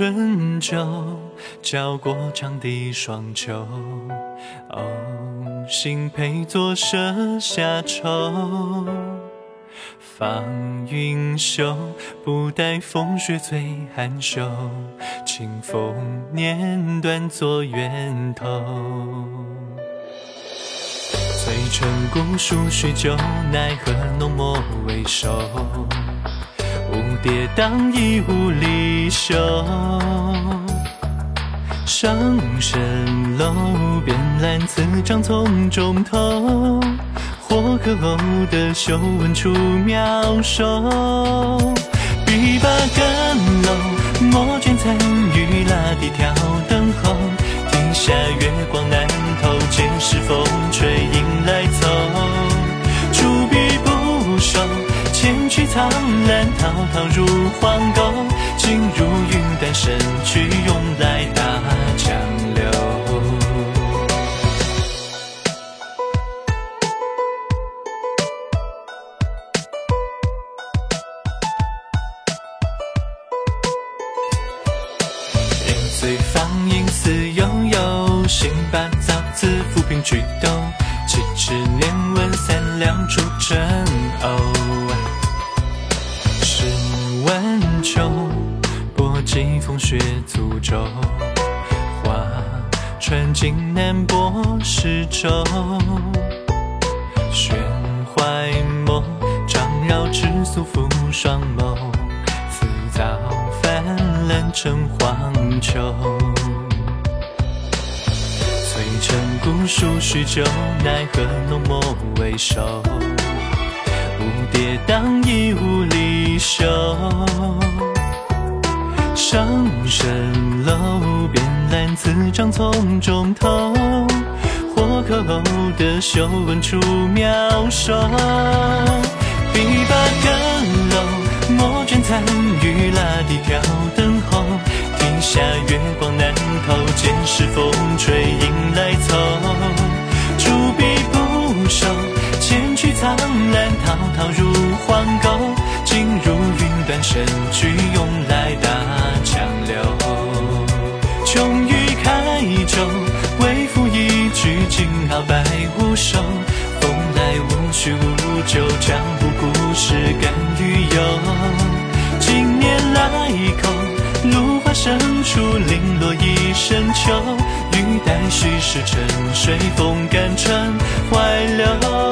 春秋，交过长笛双秋。哦，心配作舍下愁。放云袖，不待风雪催寒袖。清风念断作源头。翠城古树许久，奈何浓墨未收。蝴蝶荡衣无离休。上神楼，边兰此章丛中透。或可偶得秀文出妙手，笔把更漏，墨卷残余拉地挑灯候。庭下月光难透，见是风放映似悠悠，行把造字浮萍举斗，七尺年文三两出尘偶。试问秋，波迹风雪足舟，画穿荆南泊石洲。悬怀梦，张绕纸素负双眸，辞藻泛滥成荒秋。翠城古树许久，奈何浓墨未收。蝴蝶当衣无离袖。上蜃楼，边兰此章丛中透。或可偶得秀文出妙手。笔把更漏，墨卷残余拉地挑灯候。庭下月光难透，见是风吹影来凑。出笔不收，千曲苍兰滔滔入荒沟。尽入云端深去，涌来大江流。穷于开州，为赋一句惊鳌百无收。风来无须无酒，江湖故事感于游。秋。欲待虚实沉睡，风干穿怀流。